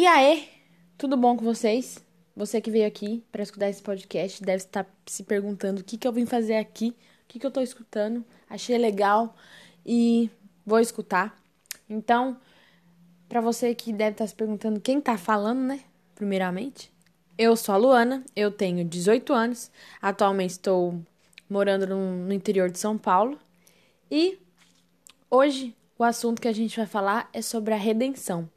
E aí, tudo bom com vocês? Você que veio aqui para escutar esse podcast deve estar se perguntando o que, que eu vim fazer aqui, o que, que eu tô escutando. Achei legal e vou escutar. Então, para você que deve estar se perguntando quem tá falando, né? Primeiramente, eu sou a Luana, eu tenho 18 anos, atualmente estou morando no interior de São Paulo e hoje o assunto que a gente vai falar é sobre a redenção.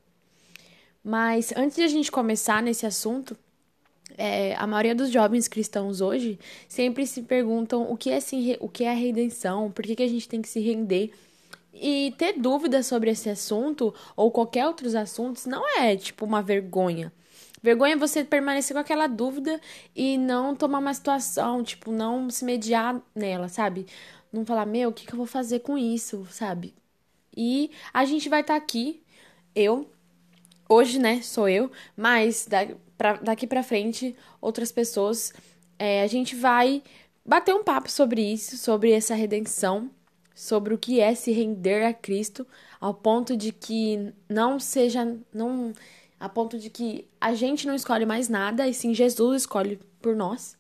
Mas antes de a gente começar nesse assunto, é, a maioria dos jovens cristãos hoje sempre se perguntam o que é, se, o que é a redenção, por que, que a gente tem que se render. E ter dúvidas sobre esse assunto ou qualquer outros assuntos não é tipo uma vergonha. Vergonha é você permanecer com aquela dúvida e não tomar uma situação, tipo, não se mediar nela, sabe? Não falar, meu, o que, que eu vou fazer com isso, sabe? E a gente vai estar tá aqui, eu, hoje, né, sou eu, mas da, daqui pra frente, outras pessoas, é, a gente vai bater um papo sobre isso, sobre essa redenção, sobre o que é se render a Cristo, ao ponto de que não seja, não, a ponto de que a gente não escolhe mais nada, e sim Jesus escolhe por nós.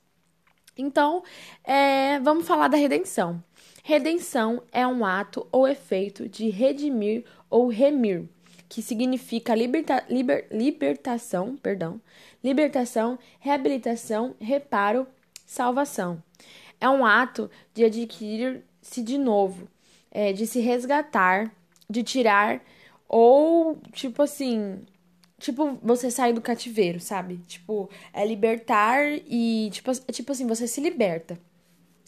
Então, é, vamos falar da redenção. Redenção é um ato ou efeito de redimir ou remir, que significa liberta, liber, libertação, perdão, libertação, reabilitação, reparo, salvação. É um ato de adquirir-se de novo, é, de se resgatar, de tirar ou tipo assim, tipo você sair do cativeiro, sabe? Tipo, é libertar e tipo, é tipo assim, você se liberta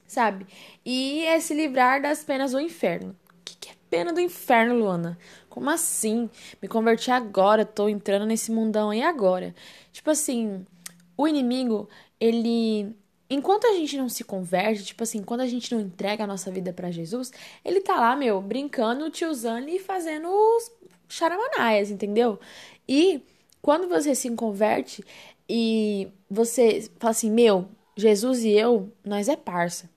sabe? E é se livrar das penas do inferno. O que, que é pena do inferno, Luana? Como assim? Me converti agora, tô entrando nesse mundão aí agora. Tipo assim, o inimigo, ele. Enquanto a gente não se converte, tipo assim, quando a gente não entrega a nossa vida para Jesus, ele tá lá, meu, brincando, te usando e fazendo os charamanaias, entendeu? E quando você se converte e você fala assim, meu, Jesus e eu, nós é parça.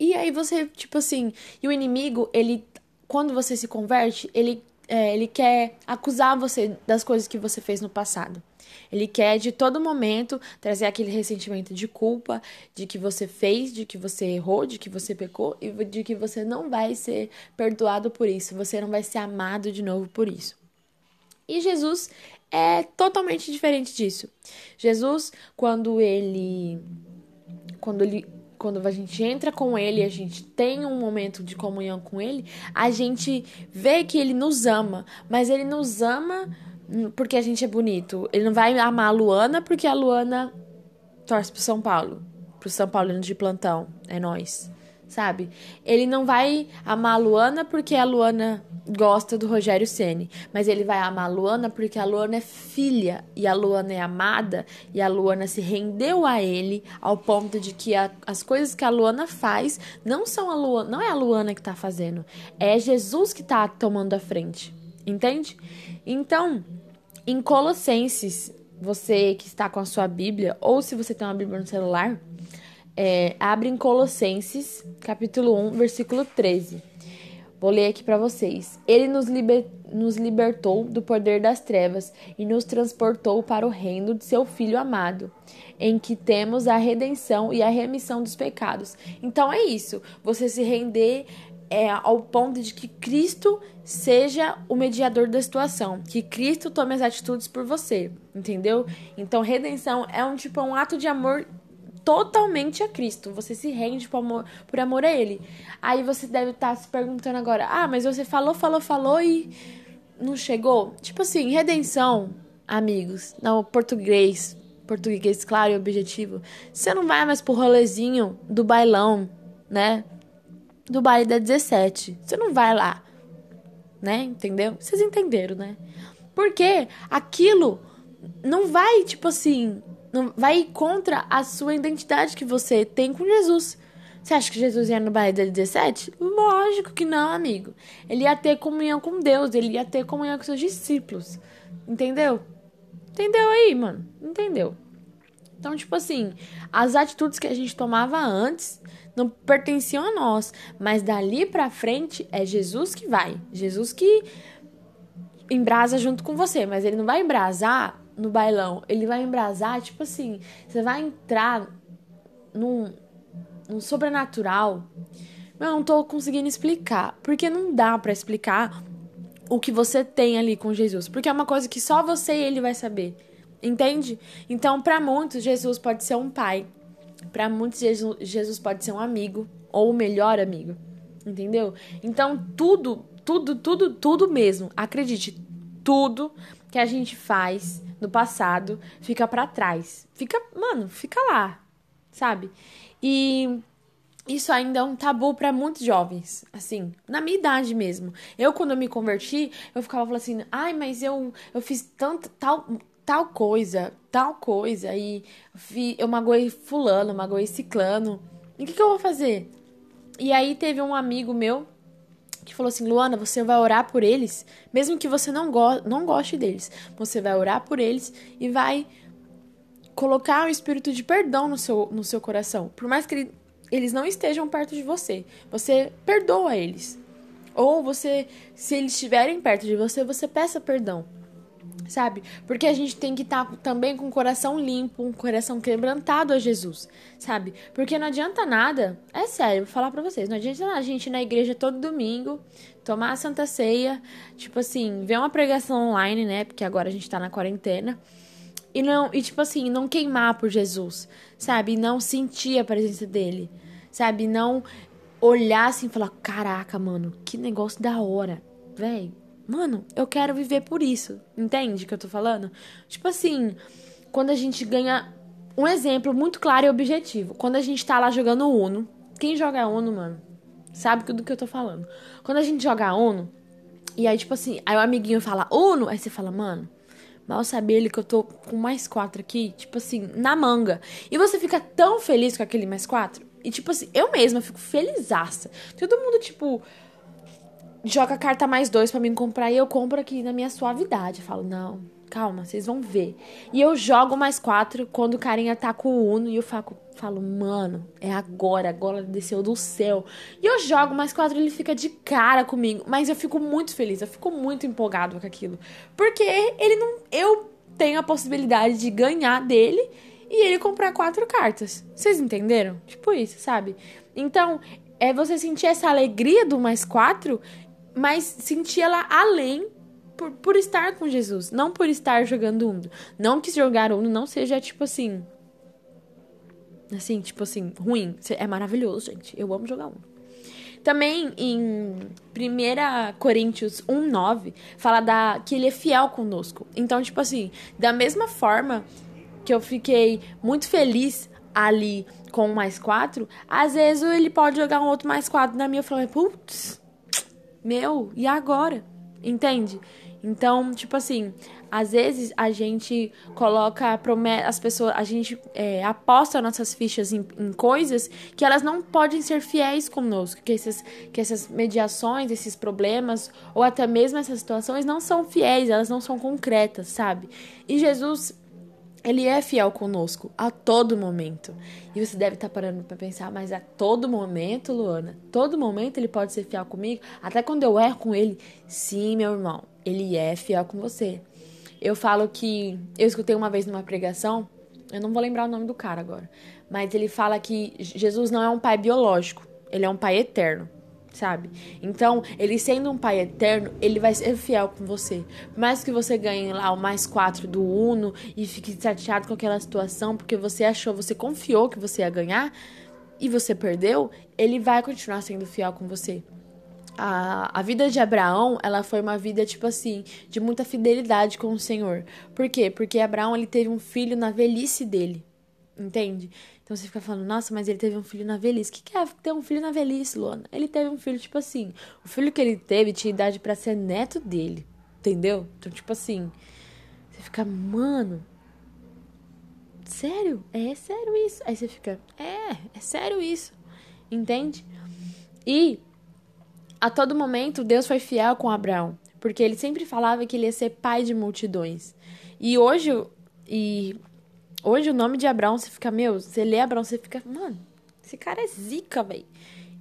E aí você, tipo assim, e o inimigo, ele, quando você se converte, ele, é, ele quer acusar você das coisas que você fez no passado. Ele quer de todo momento trazer aquele ressentimento de culpa, de que você fez, de que você errou, de que você pecou e de que você não vai ser perdoado por isso, você não vai ser amado de novo por isso. E Jesus é totalmente diferente disso. Jesus, quando ele quando ele quando a gente entra com ele, a gente tem um momento de comunhão com ele, a gente vê que ele nos ama, mas ele nos ama porque a gente é bonito. Ele não vai amar a Luana porque a Luana torce pro São Paulo, pro São Paulino de plantão. É nós sabe? Ele não vai amar a Luana porque a Luana gosta do Rogério Ceni, mas ele vai amar a Luana porque a Luana é filha e a Luana é amada e a Luana se rendeu a ele ao ponto de que a, as coisas que a Luana faz não são a Luana, não é a Luana que tá fazendo, é Jesus que tá tomando a frente. Entende? Então, em Colossenses, você que está com a sua Bíblia ou se você tem uma Bíblia no celular, é, abre em Colossenses, capítulo 1, versículo 13. Vou ler aqui para vocês. Ele nos, liber, nos libertou do poder das trevas e nos transportou para o reino de seu Filho amado, em que temos a redenção e a remissão dos pecados. Então é isso. Você se render é, ao ponto de que Cristo seja o mediador da situação, que Cristo tome as atitudes por você, entendeu? Então redenção é um tipo um ato de amor totalmente a Cristo. Você se rende por amor, por amor a Ele. Aí você deve estar tá se perguntando agora: ah, mas você falou, falou, falou e não chegou? Tipo assim, redenção, amigos, não, português, português claro e objetivo. Você não vai mais pro rolezinho do bailão, né? Do baile da 17. Você não vai lá, né? Entendeu? Vocês entenderam, né? Porque aquilo não vai, tipo assim, não vai contra a sua identidade que você tem com Jesus. Você acha que Jesus ia no baile da 17? Lógico que não, amigo. Ele ia ter comunhão com Deus, ele ia ter comunhão com seus discípulos. Entendeu? Entendeu aí, mano? Entendeu? Então, tipo assim, as atitudes que a gente tomava antes não pertenciam a nós, mas dali para frente é Jesus que vai. Jesus que embrasa junto com você, mas ele não vai embrasar no bailão. Ele vai embrasar, tipo assim, você vai entrar num, num sobrenatural. Eu não tô conseguindo explicar, porque não dá para explicar o que você tem ali com Jesus, porque é uma coisa que só você e ele vai saber. Entende? Então, para muitos, Jesus pode ser um pai. Para muitos, Jesus pode ser um amigo ou o melhor amigo. Entendeu? Então, tudo, tudo, tudo, tudo mesmo. Acredite, tudo que a gente faz no passado fica para trás. Fica, mano, fica lá, sabe? E isso ainda é um tabu para muitos jovens, assim, na minha idade mesmo. Eu, quando eu me converti, eu ficava falando assim, ai, mas eu, eu fiz tanto, tal, tal coisa, tal coisa, e vi, eu magoei fulano, magoei ciclano. E o que, que eu vou fazer? E aí teve um amigo meu que falou assim: Luana, você vai orar por eles, mesmo que você não, go não goste deles. Você vai orar por eles e vai colocar o espírito de perdão no seu, no seu coração. Por mais que ele, eles não estejam perto de você, você perdoa eles. Ou você, se eles estiverem perto de você, você peça perdão sabe? Porque a gente tem que estar tá também com o coração limpo, um coração quebrantado a Jesus, sabe? Porque não adianta nada, é sério, vou falar pra vocês, não adianta a gente ir na igreja todo domingo, tomar a Santa Ceia, tipo assim, ver uma pregação online, né? Porque agora a gente tá na quarentena. E não, e tipo assim, não queimar por Jesus, sabe? Não sentir a presença dele, sabe? Não olhar assim e falar: "Caraca, mano, que negócio da hora". Véi, Mano, eu quero viver por isso. Entende o que eu tô falando? Tipo assim, quando a gente ganha. Um exemplo muito claro e objetivo. Quando a gente tá lá jogando Uno. Quem joga Uno, mano? Sabe do que eu tô falando. Quando a gente joga Uno. E aí, tipo assim, aí o amiguinho fala Uno. Aí você fala, mano. Mal saber ele que eu tô com mais quatro aqui, tipo assim, na manga. E você fica tão feliz com aquele mais quatro. E tipo assim, eu mesma fico felizaça. Todo mundo, tipo, joga carta mais dois para mim comprar e eu compro aqui na minha suavidade. Eu falo, não, calma, vocês vão ver. E eu jogo mais quatro quando o carinha tá com o Uno e eu falo, falo, mano, é agora, agora desceu do céu. E eu jogo mais quatro ele fica de cara comigo. Mas eu fico muito feliz, eu fico muito empolgado com aquilo. Porque ele não. Eu tenho a possibilidade de ganhar dele e ele comprar quatro cartas. Vocês entenderam? Tipo isso, sabe? Então, é você sentir essa alegria do mais quatro mas sentia ela além por, por estar com Jesus, não por estar jogando Uno. Não que jogar Uno não seja tipo assim. Assim, tipo assim, ruim. É maravilhoso, gente. Eu amo jogar Uno. Também em 1 Coríntios 1,9 fala da, que ele é fiel conosco. Então, tipo assim, da mesma forma que eu fiquei muito feliz ali com o mais quatro, às vezes ele pode jogar um outro mais quatro na minha e falar, putz, meu, e agora? Entende? Então, tipo assim, às vezes a gente coloca as pessoas, a gente é, aposta nossas fichas em, em, coisas que elas não podem ser fiéis conosco, que, esses, que essas mediações, esses problemas, ou até mesmo essas situações não são fiéis, elas não são concretas, sabe? E Jesus ele é fiel conosco a todo momento. E você deve estar parando para pensar, mas a todo momento, Luana, todo momento ele pode ser fiel comigo, até quando eu erro com ele. Sim, meu irmão, ele é fiel com você. Eu falo que eu escutei uma vez numa pregação, eu não vou lembrar o nome do cara agora, mas ele fala que Jesus não é um pai biológico, ele é um pai eterno sabe? Então, ele sendo um pai eterno, ele vai ser fiel com você. Por mais que você ganhe lá o mais quatro do Uno e fique chateado com aquela situação, porque você achou, você confiou que você ia ganhar e você perdeu, ele vai continuar sendo fiel com você. A, a vida de Abraão, ela foi uma vida, tipo assim, de muita fidelidade com o Senhor. Por quê? Porque Abraão, ele teve um filho na velhice dele. Entende? Então você fica falando, nossa, mas ele teve um filho na velhice. O que, é ter um filho na velhice, Luana? Ele teve um filho, tipo assim. O filho que ele teve tinha idade para ser neto dele. Entendeu? Então, tipo assim. Você fica, mano. Sério? É sério isso? Aí você fica, é, é sério isso. Entende? E a todo momento Deus foi fiel com Abraão. Porque ele sempre falava que ele ia ser pai de multidões. E hoje, e Hoje o nome de Abraão, você fica, meu, você lê Abraão, você fica, mano, esse cara é zica, velho.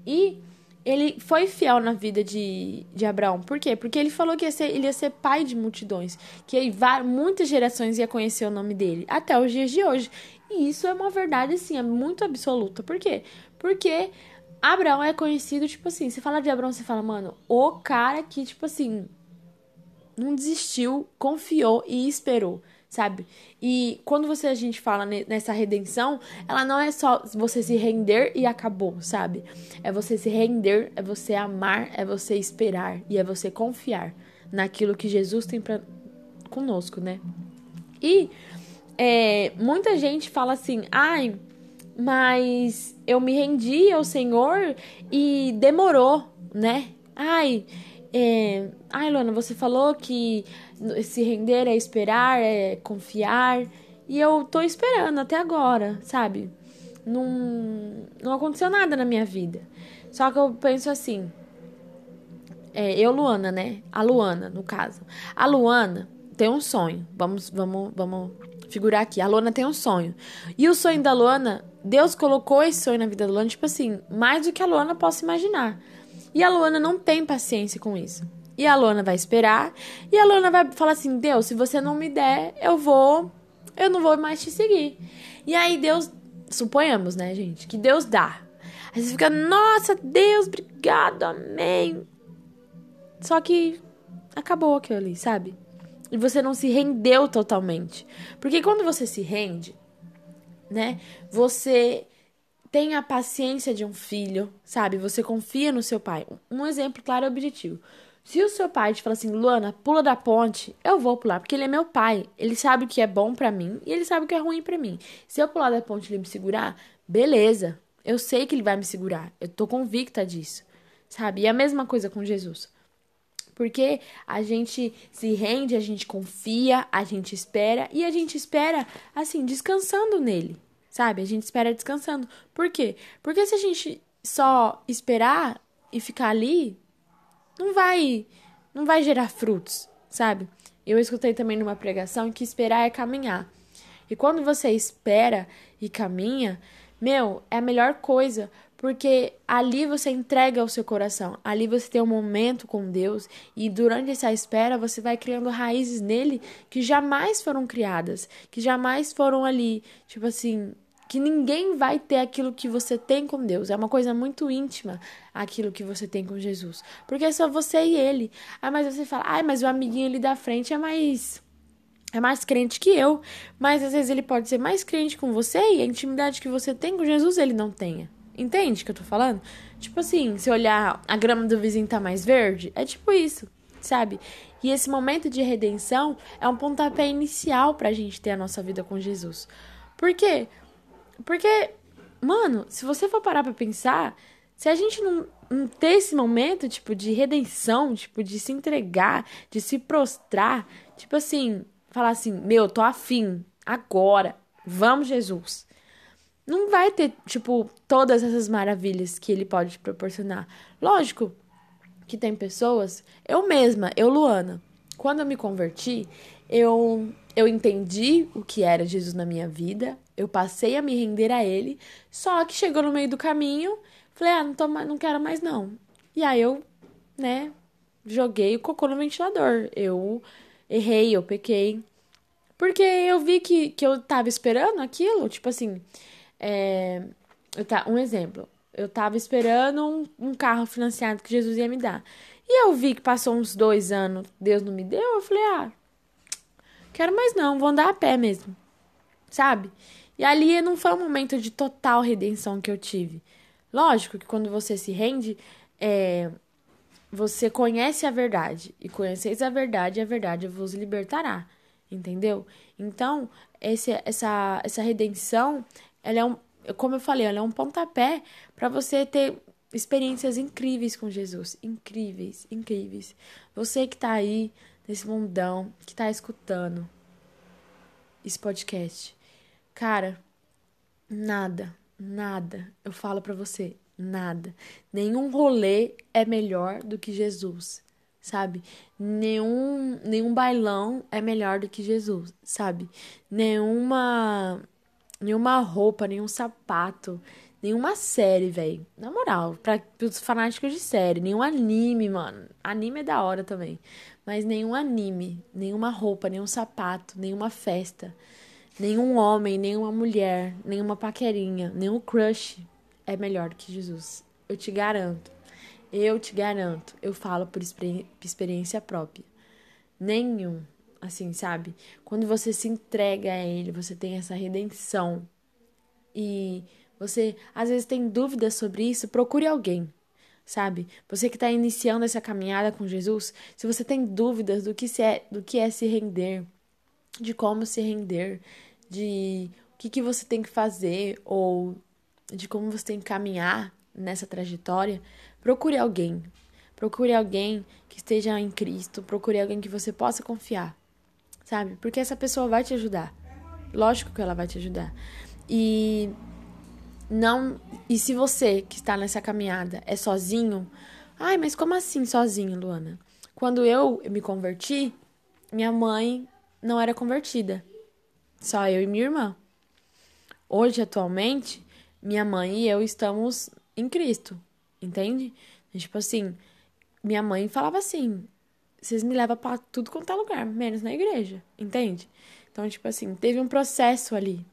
E ele foi fiel na vida de, de Abraão. Por quê? Porque ele falou que ia ser, ele ia ser pai de multidões, que muitas gerações ia conhecer o nome dele, até os dias de hoje. E isso é uma verdade, assim, é muito absoluta. Por quê? Porque Abraão é conhecido, tipo assim, você fala de Abraão, você fala, mano, o cara que, tipo assim, não desistiu, confiou e esperou sabe? E quando você a gente fala nessa redenção, ela não é só você se render e acabou, sabe? É você se render, é você amar, é você esperar e é você confiar naquilo que Jesus tem para conosco, né? E é, muita gente fala assim, ai, mas eu me rendi ao Senhor e demorou, né? Ai, é, ai, Luana, você falou que se render é esperar, é confiar. E eu tô esperando até agora, sabe? Não, não aconteceu nada na minha vida. Só que eu penso assim. É, eu, Luana, né? A Luana, no caso. A Luana tem um sonho. Vamos, vamos, vamos figurar aqui. A Luana tem um sonho. E o sonho da Luana, Deus colocou esse sonho na vida da Luana, tipo assim, mais do que a Luana possa imaginar. E a Luana não tem paciência com isso. E a Luana vai esperar. E a Luana vai falar assim: Deus, se você não me der, eu vou. Eu não vou mais te seguir. E aí Deus. Suponhamos, né, gente? Que Deus dá. Aí você fica: Nossa, Deus, obrigado, amém. Só que acabou aquilo ali, sabe? E você não se rendeu totalmente. Porque quando você se rende, né? Você tem a paciência de um filho, sabe? Você confia no seu pai. Um exemplo claro e objetivo. Se o seu pai te fala assim, Luana, pula da ponte, eu vou pular, porque ele é meu pai. Ele sabe o que é bom para mim e ele sabe o que é ruim para mim. Se eu pular da ponte e ele me segurar, beleza. Eu sei que ele vai me segurar. Eu tô convicta disso. Sabe? E a mesma coisa com Jesus. Porque a gente se rende, a gente confia, a gente espera e a gente espera assim, descansando nele. Sabe? A gente espera descansando. Por quê? Porque se a gente só esperar e ficar ali, não vai não vai gerar frutos, sabe? Eu escutei também numa pregação que esperar é caminhar. E quando você espera e caminha, meu, é a melhor coisa, porque ali você entrega o seu coração, ali você tem um momento com Deus e durante essa espera você vai criando raízes nele que jamais foram criadas, que jamais foram ali, tipo assim, que ninguém vai ter aquilo que você tem com Deus. É uma coisa muito íntima aquilo que você tem com Jesus. Porque é só você e ele. Ah, mas você fala, ai, mas o amiguinho ali da frente é mais. É mais crente que eu. Mas às vezes ele pode ser mais crente com você e a intimidade que você tem com Jesus ele não tenha. Entende o que eu tô falando? Tipo assim, se olhar a grama do vizinho tá mais verde, é tipo isso, sabe? E esse momento de redenção é um pontapé inicial pra gente ter a nossa vida com Jesus. Por quê? Porque, mano, se você for parar pra pensar, se a gente não, não ter esse momento, tipo, de redenção, tipo, de se entregar, de se prostrar, tipo assim, falar assim, meu, tô afim, agora, vamos, Jesus. Não vai ter, tipo, todas essas maravilhas que ele pode te proporcionar. Lógico que tem pessoas, eu mesma, eu, Luana, quando eu me converti, eu, eu entendi o que era Jesus na minha vida, eu passei a me render a ele, só que chegou no meio do caminho, falei, ah, não, tô, não quero mais não. E aí eu, né, joguei o cocô no ventilador. Eu errei, eu pequei. Porque eu vi que, que eu tava esperando aquilo, tipo assim, é, eu tá, um exemplo. Eu tava esperando um, um carro financiado que Jesus ia me dar. E eu vi que passou uns dois anos, Deus não me deu, eu falei, ah, quero mais não, vou andar a pé mesmo. Sabe? E ali não foi um momento de total redenção que eu tive. Lógico que quando você se rende, é, você conhece a verdade. E conheceis a verdade, e a verdade vos libertará. Entendeu? Então, esse, essa, essa redenção, ela é um, como eu falei, ela é um pontapé para você ter experiências incríveis com Jesus. Incríveis, incríveis. Você que tá aí nesse mundão, que tá escutando esse podcast. Cara, nada, nada, eu falo para você, nada. Nenhum rolê é melhor do que Jesus, sabe? Nenhum, nenhum bailão é melhor do que Jesus, sabe? Nenhuma nenhuma roupa, nenhum sapato, nenhuma série, velho. Na moral, para os fanáticos de série, nenhum anime, mano. Anime é da hora também. Mas nenhum anime, nenhuma roupa, nenhum sapato, nenhuma festa, nenhum homem, nenhuma mulher, nenhuma paquerinha, nenhum crush é melhor que Jesus. Eu te garanto. Eu te garanto. Eu falo por experiência própria. Nenhum. Assim, sabe? Quando você se entrega a Ele, você tem essa redenção. E você às vezes tem dúvidas sobre isso, procure alguém sabe? Você que está iniciando essa caminhada com Jesus, se você tem dúvidas do que, é, do que é se render, de como se render, de o que, que você tem que fazer ou de como você tem que caminhar nessa trajetória, procure alguém. Procure alguém que esteja em Cristo, procure alguém que você possa confiar, sabe? Porque essa pessoa vai te ajudar. Lógico que ela vai te ajudar. E não. E se você que está nessa caminhada é sozinho, ai, mas como assim sozinho, Luana? Quando eu me converti, minha mãe não era convertida. Só eu e minha irmã. Hoje, atualmente, minha mãe e eu estamos em Cristo, entende? Tipo assim, minha mãe falava assim: vocês me levam para tudo quanto é lugar, menos na igreja, entende? Então, tipo assim, teve um processo ali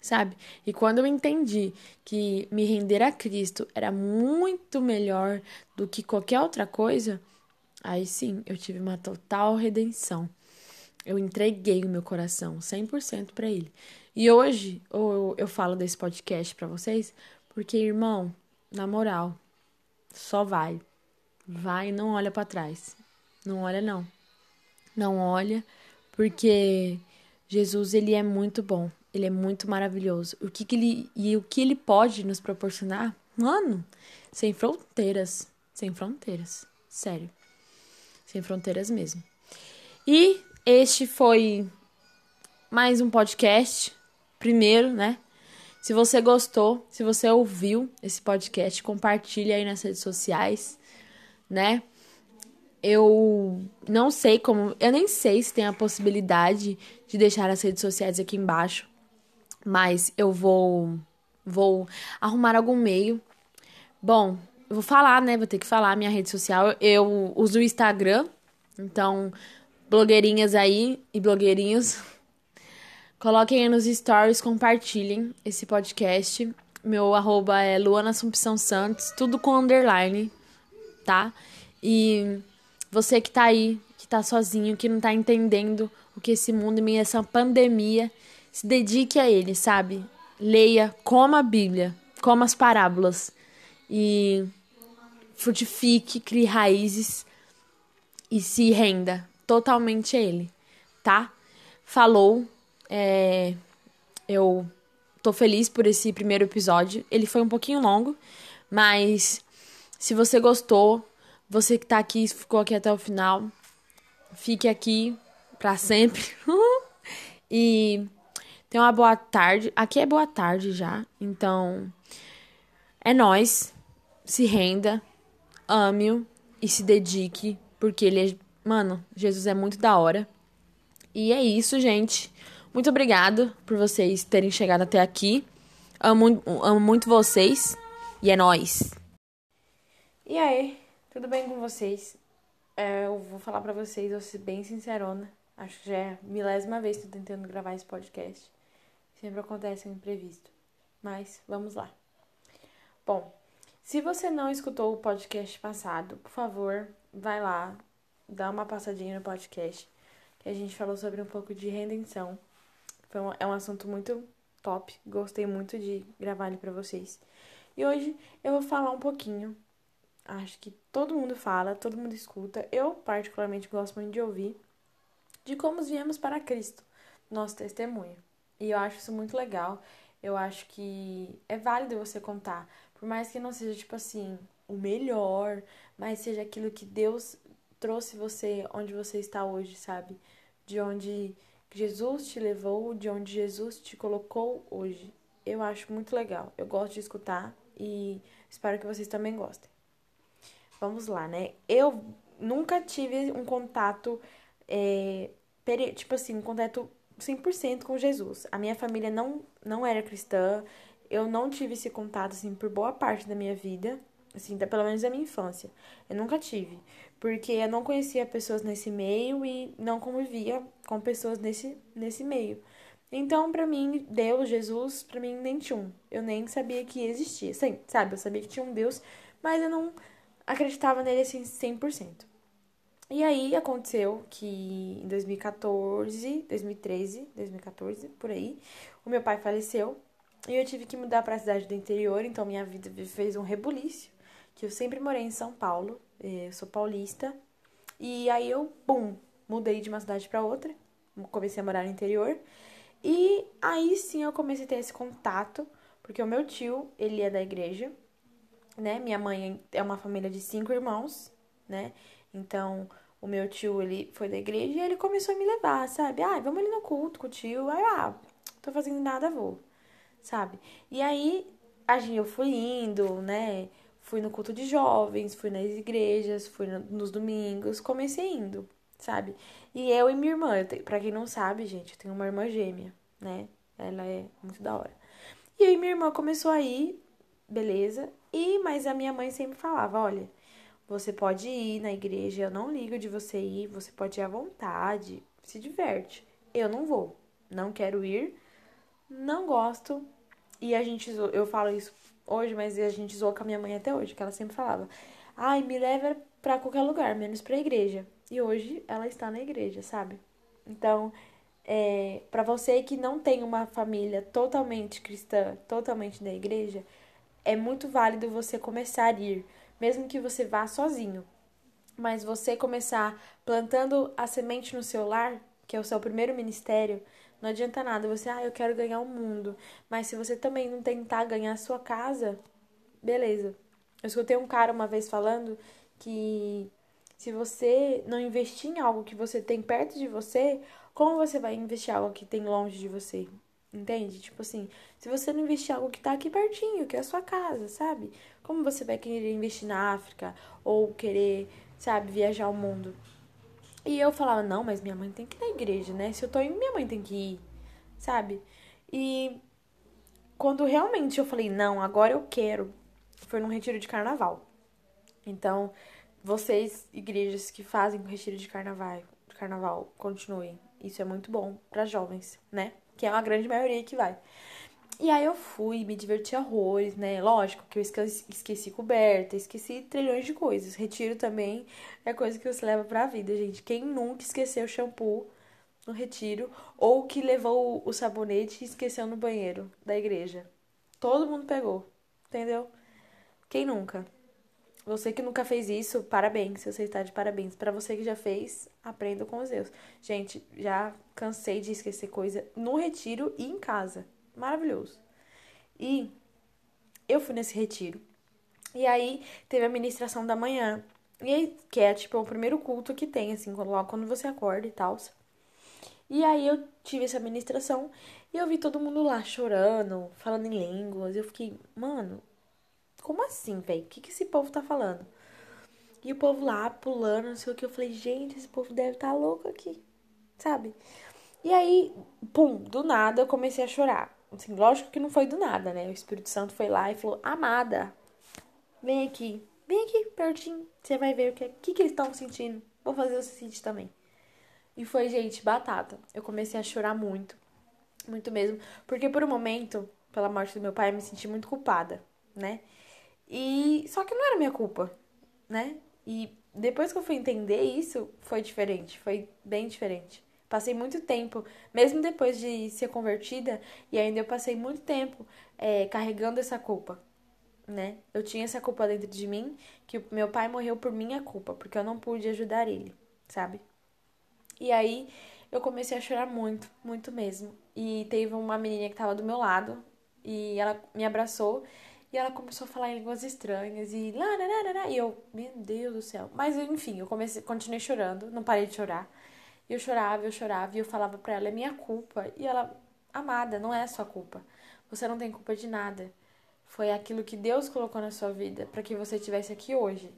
sabe? E quando eu entendi que me render a Cristo era muito melhor do que qualquer outra coisa, aí sim eu tive uma total redenção. Eu entreguei o meu coração 100% para Ele. E hoje eu, eu falo desse podcast para vocês porque, irmão, na moral, só vai. Vai e não olha para trás. Não olha, não. Não olha, porque Jesus, ele é muito bom. Ele é muito maravilhoso. O que, que ele e o que ele pode nos proporcionar? Mano, sem fronteiras, sem fronteiras, sério. Sem fronteiras mesmo. E este foi mais um podcast, primeiro, né? Se você gostou, se você ouviu esse podcast, compartilhe aí nas redes sociais, né? Eu não sei como, eu nem sei se tem a possibilidade de deixar as redes sociais aqui embaixo mas eu vou vou arrumar algum meio. Bom, vou falar, né? Vou ter que falar minha rede social. Eu uso o Instagram, então blogueirinhas aí e blogueirinhos, coloquem aí nos stories, compartilhem esse podcast. Meu arroba é Luana Assumpção Santos, tudo com underline, tá? E você que tá aí, que tá sozinho, que não tá entendendo o que esse mundo, meio essa pandemia, se dedique a ele, sabe? Leia, coma a Bíblia, coma as parábolas e frutifique, crie raízes e se renda totalmente ele, tá? Falou, é, eu tô feliz por esse primeiro episódio. Ele foi um pouquinho longo, mas se você gostou, você que tá aqui, ficou aqui até o final, fique aqui para sempre. e Tenha uma boa tarde. Aqui é boa tarde já. Então, é nós. Se renda, ame-o e se dedique, porque ele é, mano, Jesus é muito da hora. E é isso, gente. Muito obrigado por vocês terem chegado até aqui. Amo, amo muito vocês e é nós. E aí, tudo bem com vocês? É, eu vou falar para vocês, vou ser bem sincerona. Acho que já é a milésima vez que tô tentando gravar esse podcast. Sempre acontece um imprevisto. Mas vamos lá. Bom, se você não escutou o podcast passado, por favor, vai lá, dá uma passadinha no podcast, que a gente falou sobre um pouco de redenção. Foi um, é um assunto muito top, gostei muito de gravar ele para vocês. E hoje eu vou falar um pouquinho. Acho que todo mundo fala, todo mundo escuta. Eu, particularmente, gosto muito de ouvir de como viemos para Cristo, nosso testemunho. E eu acho isso muito legal. Eu acho que é válido você contar. Por mais que não seja, tipo assim, o melhor, mas seja aquilo que Deus trouxe você onde você está hoje, sabe? De onde Jesus te levou, de onde Jesus te colocou hoje. Eu acho muito legal. Eu gosto de escutar e espero que vocês também gostem. Vamos lá, né? Eu nunca tive um contato, é, tipo assim, um contato 100% com Jesus. A minha família não, não era cristã. eu não tive esse contato, assim, por boa parte da minha vida, assim, pelo menos da minha infância. Eu nunca tive, porque eu não conhecia pessoas nesse meio e não convivia com pessoas nesse, nesse meio. Então, para mim, Deus, Jesus, para mim nem tinha um. Eu nem sabia que existia, Sim, sabe? Eu sabia que tinha um Deus, mas eu não acreditava nele assim 100%. E aí aconteceu que em 2014, 2013, 2014, por aí, o meu pai faleceu e eu tive que mudar para a cidade do interior, então minha vida fez um rebuliço, que eu sempre morei em São Paulo, eh, eu sou paulista. E aí eu, bum, mudei de uma cidade para outra, comecei a morar no interior. E aí sim eu comecei a ter esse contato, porque o meu tio, ele é da igreja, né? Minha mãe é uma família de cinco irmãos, né? Então, o meu tio, ele foi da igreja e ele começou a me levar, sabe? Ah, vamos ali no culto com o tio. Aí, ah, tô fazendo nada, vou, sabe? E aí, a gente, eu fui indo, né? Fui no culto de jovens, fui nas igrejas, fui no, nos domingos, comecei indo, sabe? E eu e minha irmã, pra quem não sabe, gente, eu tenho uma irmã gêmea, né? Ela é muito da hora. E aí minha irmã começou a ir, beleza. E, mas a minha mãe sempre falava, olha, você pode ir na igreja, eu não ligo de você ir, você pode ir à vontade, se diverte. Eu não vou, não quero ir, não gosto. E a gente, eu falo isso hoje, mas a gente zoou com a minha mãe até hoje, que ela sempre falava: "Ai, me leva para qualquer lugar, menos para igreja". E hoje ela está na igreja, sabe? Então, é, para você que não tem uma família totalmente cristã, totalmente da igreja, é muito válido você começar a ir mesmo que você vá sozinho. Mas você começar plantando a semente no seu lar, que é o seu primeiro ministério, não adianta nada você, ah, eu quero ganhar o mundo. Mas se você também não tentar ganhar a sua casa, beleza. Eu escutei um cara uma vez falando que se você não investir em algo que você tem perto de você, como você vai investir algo que tem longe de você? Entende? Tipo assim, se você não investir algo que tá aqui pertinho, que é a sua casa, sabe? Como você vai querer investir na África ou querer, sabe, viajar o mundo? E eu falava, não, mas minha mãe tem que ir na igreja, né? Se eu tô indo, minha mãe tem que ir, sabe? E quando realmente eu falei, não, agora eu quero, foi num retiro de carnaval. Então, vocês, igrejas que fazem retiro de carnaval, carnaval, continuem. Isso é muito bom para jovens, né? Que é uma grande maioria que vai. E aí eu fui, me diverti horrores, né? Lógico que eu esqueci, esqueci coberta, esqueci trilhões de coisas. Retiro também é coisa que você leva pra vida, gente. Quem nunca esqueceu o shampoo no retiro ou que levou o sabonete e esqueceu no banheiro da igreja? Todo mundo pegou, entendeu? Quem nunca? Você que nunca fez isso, parabéns, você está de parabéns. Para você que já fez, aprenda com os Deus. Gente, já cansei de esquecer coisa no retiro e em casa maravilhoso. E eu fui nesse retiro. E aí teve a ministração da manhã. E aí, que é tipo o primeiro culto que tem, assim, logo quando você acorda e tal. E aí eu tive essa ministração e eu vi todo mundo lá chorando, falando em línguas. Eu fiquei, mano, como assim, velho? O que, que esse povo tá falando? E o povo lá pulando, não sei o que. Eu falei, gente, esse povo deve estar tá louco aqui, sabe? E aí, pum, do nada eu comecei a chorar. Assim, lógico que não foi do nada, né? O Espírito Santo foi lá e falou: Amada, vem aqui, vem aqui pertinho, você vai ver o que, que, que eles estão sentindo. Vou fazer você sentir também. E foi, gente, batata. Eu comecei a chorar muito, muito mesmo, porque por um momento, pela morte do meu pai, eu me senti muito culpada, né? E só que não era minha culpa, né? E depois que eu fui entender isso, foi diferente, foi bem diferente. Passei muito tempo, mesmo depois de ser convertida, e ainda eu passei muito tempo é, carregando essa culpa, né? Eu tinha essa culpa dentro de mim, que meu pai morreu por minha culpa, porque eu não pude ajudar ele, sabe? E aí eu comecei a chorar muito, muito mesmo. E teve uma menina que tava do meu lado, e ela me abraçou, e ela começou a falar em línguas estranhas, e lá, lá, lá, lá, e eu, meu Deus do céu. Mas enfim, eu comecei, continuei chorando, não parei de chorar. E eu chorava, eu chorava, e eu falava para ela, é minha culpa. E ela, amada, não é sua culpa. Você não tem culpa de nada. Foi aquilo que Deus colocou na sua vida para que você estivesse aqui hoje.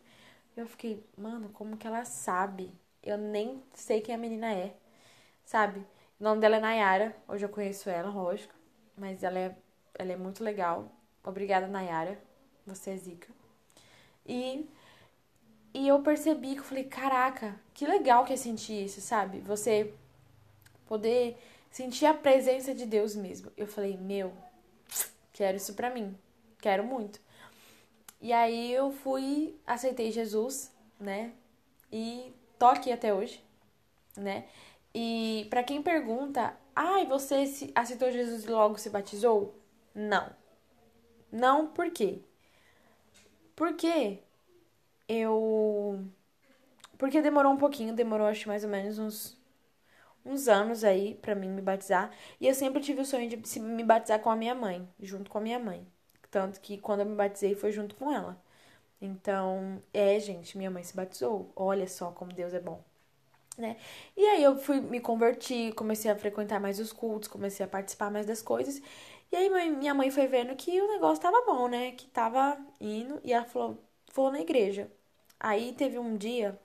Eu fiquei, mano, como que ela sabe? Eu nem sei quem a menina é, sabe? O nome dela é Nayara, hoje eu conheço ela, lógico. Mas ela é ela é muito legal. Obrigada, Nayara. Você é zica. E, e eu percebi que eu falei, caraca, que legal que é sentir isso, sabe? Você poder sentir a presença de Deus mesmo. Eu falei, meu, quero isso pra mim. Quero muito. E aí eu fui, aceitei Jesus, né? E tô aqui até hoje, né? E para quem pergunta, ai, ah, você aceitou Jesus e logo se batizou? Não. Não, por quê? Porque eu. Porque demorou um pouquinho, demorou acho mais ou menos uns, uns anos aí para mim me batizar. E eu sempre tive o sonho de me batizar com a minha mãe, junto com a minha mãe. Tanto que quando eu me batizei foi junto com ela. Então, é, gente, minha mãe se batizou. Olha só como Deus é bom. Né? E aí eu fui me converti, comecei a frequentar mais os cultos, comecei a participar mais das coisas. E aí minha mãe foi vendo que o negócio tava bom, né? Que tava indo. E ela falou, vou na igreja. Aí teve um dia,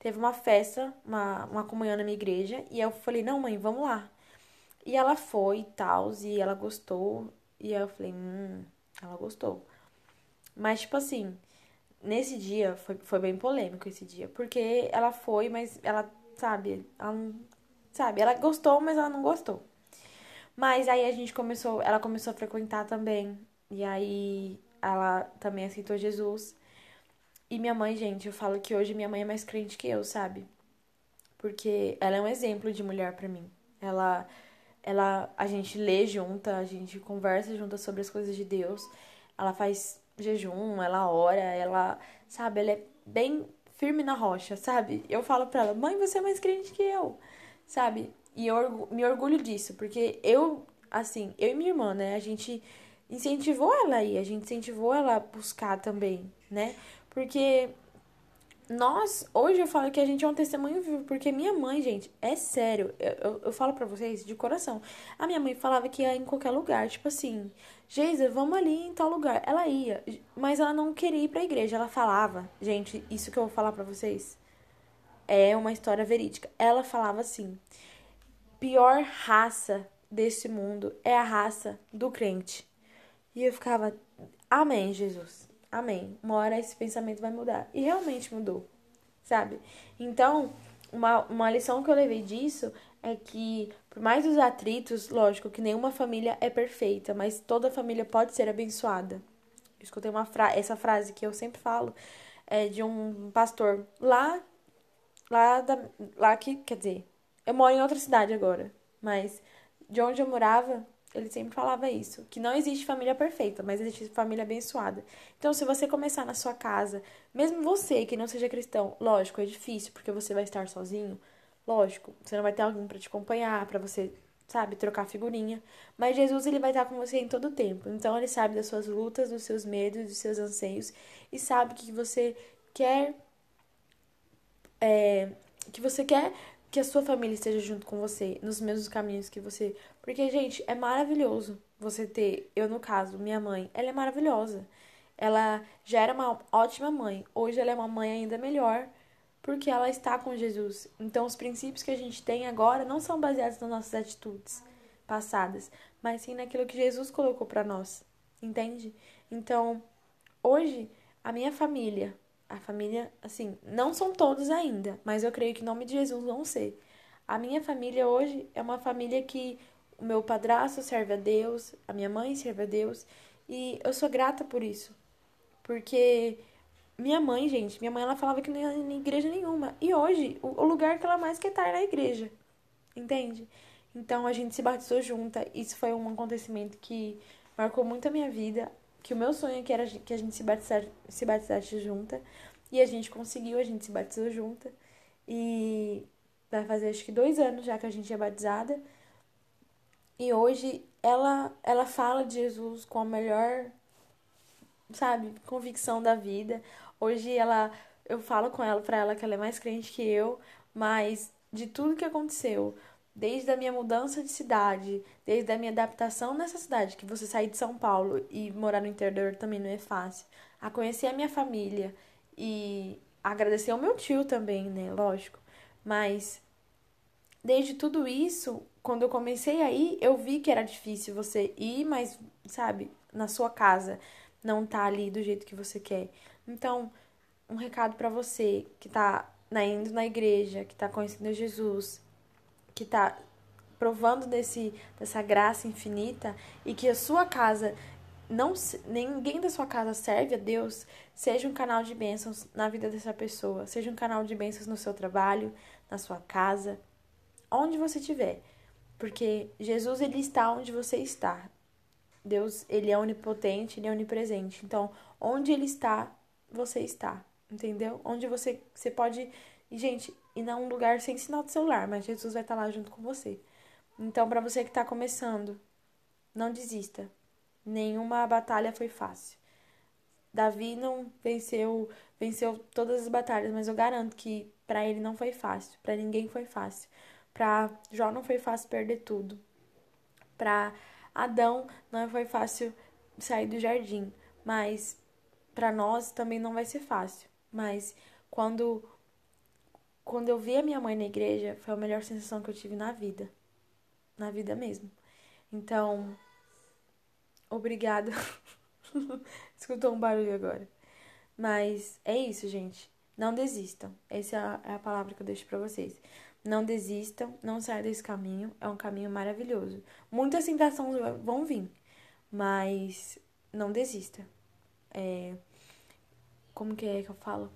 teve uma festa, uma, uma comunhão na minha igreja. E eu falei, não, mãe, vamos lá. E ela foi e tal, e ela gostou. E eu falei, hum, ela gostou. Mas, tipo assim, nesse dia, foi, foi bem polêmico esse dia. Porque ela foi, mas ela, sabe, ela sabe, ela gostou, mas ela não gostou. Mas aí a gente começou, ela começou a frequentar também. E aí ela também aceitou Jesus. E minha mãe, gente, eu falo que hoje minha mãe é mais crente que eu, sabe? Porque ela é um exemplo de mulher para mim. Ela ela a gente lê junta, a gente conversa junta sobre as coisas de Deus. Ela faz jejum, ela ora, ela, sabe, ela é bem firme na rocha, sabe? Eu falo pra ela: "Mãe, você é mais crente que eu". Sabe? E eu me orgulho disso, porque eu, assim, eu e minha irmã, né, a gente incentivou ela aí, a gente incentivou ela a buscar também, né? Porque nós, hoje eu falo que a gente é um testemunho vivo, porque minha mãe, gente, é sério, eu, eu, eu falo para vocês de coração. A minha mãe falava que ia em qualquer lugar, tipo assim, Geisa, vamos ali em tal lugar. Ela ia, mas ela não queria ir pra igreja, ela falava, gente, isso que eu vou falar para vocês é uma história verídica. Ela falava assim: pior raça desse mundo é a raça do crente. E eu ficava, amém, Jesus, amém. Uma hora esse pensamento vai mudar. E realmente mudou, sabe? Então, uma, uma lição que eu levei disso é que, por mais os atritos, lógico que nenhuma família é perfeita, mas toda família pode ser abençoada. Eu escutei uma fra essa frase que eu sempre falo, é de um pastor lá, lá, da, lá que, quer dizer, eu moro em outra cidade agora, mas de onde eu morava, ele sempre falava isso, que não existe família perfeita, mas existe família abençoada. Então, se você começar na sua casa, mesmo você que não seja cristão, lógico, é difícil, porque você vai estar sozinho, lógico, você não vai ter alguém para te acompanhar, para você, sabe, trocar figurinha, mas Jesus ele vai estar com você em todo o tempo. Então, ele sabe das suas lutas, dos seus medos, dos seus anseios e sabe que você quer é, que você quer que a sua família esteja junto com você, nos mesmos caminhos que você. Porque, gente, é maravilhoso você ter. Eu, no caso, minha mãe, ela é maravilhosa. Ela já era uma ótima mãe. Hoje ela é uma mãe ainda melhor porque ela está com Jesus. Então, os princípios que a gente tem agora não são baseados nas nossas atitudes passadas, mas sim naquilo que Jesus colocou para nós. Entende? Então, hoje, a minha família, a família, assim, não são todos ainda, mas eu creio que em nome de Jesus vão ser. A minha família hoje é uma família que o meu padrasto serve a Deus, a minha mãe serve a Deus, e eu sou grata por isso. Porque minha mãe, gente, minha mãe ela falava que não ia em igreja nenhuma. E hoje, o, lugar que ela mais quer estar é na igreja. Entende? Então a gente se batizou junta. Isso foi um acontecimento que marcou muito a minha vida que o meu sonho é era que a gente se batizasse, se batizasse junta. E a gente conseguiu, a gente se batizou junta. E vai fazer acho que dois anos já que a gente é batizada. E hoje ela, ela fala de Jesus com a melhor, sabe, convicção da vida. Hoje ela, eu falo com ela para ela que ela é mais crente que eu, mas de tudo que aconteceu, desde a minha mudança de cidade, desde a minha adaptação nessa cidade, que você sair de São Paulo e morar no interior também não é fácil, a conhecer a minha família e agradecer ao meu tio também, né, lógico. Mas desde tudo isso, quando eu comecei aí, eu vi que era difícil você ir, mas, sabe, na sua casa, não tá ali do jeito que você quer. Então, um recado para você que tá indo na igreja, que tá conhecendo Jesus, que tá provando desse, dessa graça infinita e que a sua casa não ninguém da sua casa serve a Deus, seja um canal de bênçãos na vida dessa pessoa, seja um canal de bênçãos no seu trabalho, na sua casa, onde você estiver. Porque Jesus ele está onde você está. Deus, ele é onipotente, ele é onipresente. Então, onde ele está, você está. Entendeu? Onde você você pode, gente, ir num lugar sem sinal de celular, mas Jesus vai estar lá junto com você. Então, para você que está começando, não desista. Nenhuma batalha foi fácil. Davi não venceu, venceu todas as batalhas, mas eu garanto que para ele não foi fácil, para ninguém foi fácil. Para Jó não foi fácil perder tudo. Para Adão não foi fácil sair do jardim, mas para nós também não vai ser fácil. Mas quando quando eu vi a minha mãe na igreja, foi a melhor sensação que eu tive na vida. Na vida mesmo. Então, obrigada. Escutou um barulho agora. Mas é isso, gente. Não desistam. Essa é a palavra que eu deixo para vocês. Não desistam, não saiam desse caminho. É um caminho maravilhoso. Muitas tentações vão vir, mas não desista. É... Como que é que eu falo?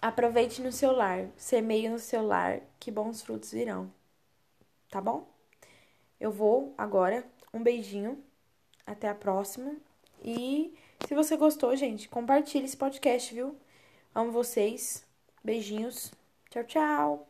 Aproveite no seu lar, semeie no seu lar, que bons frutos virão. Tá bom? Eu vou agora. Um beijinho. Até a próxima. E se você gostou, gente, compartilhe esse podcast, viu? Amo vocês. Beijinhos. Tchau, tchau.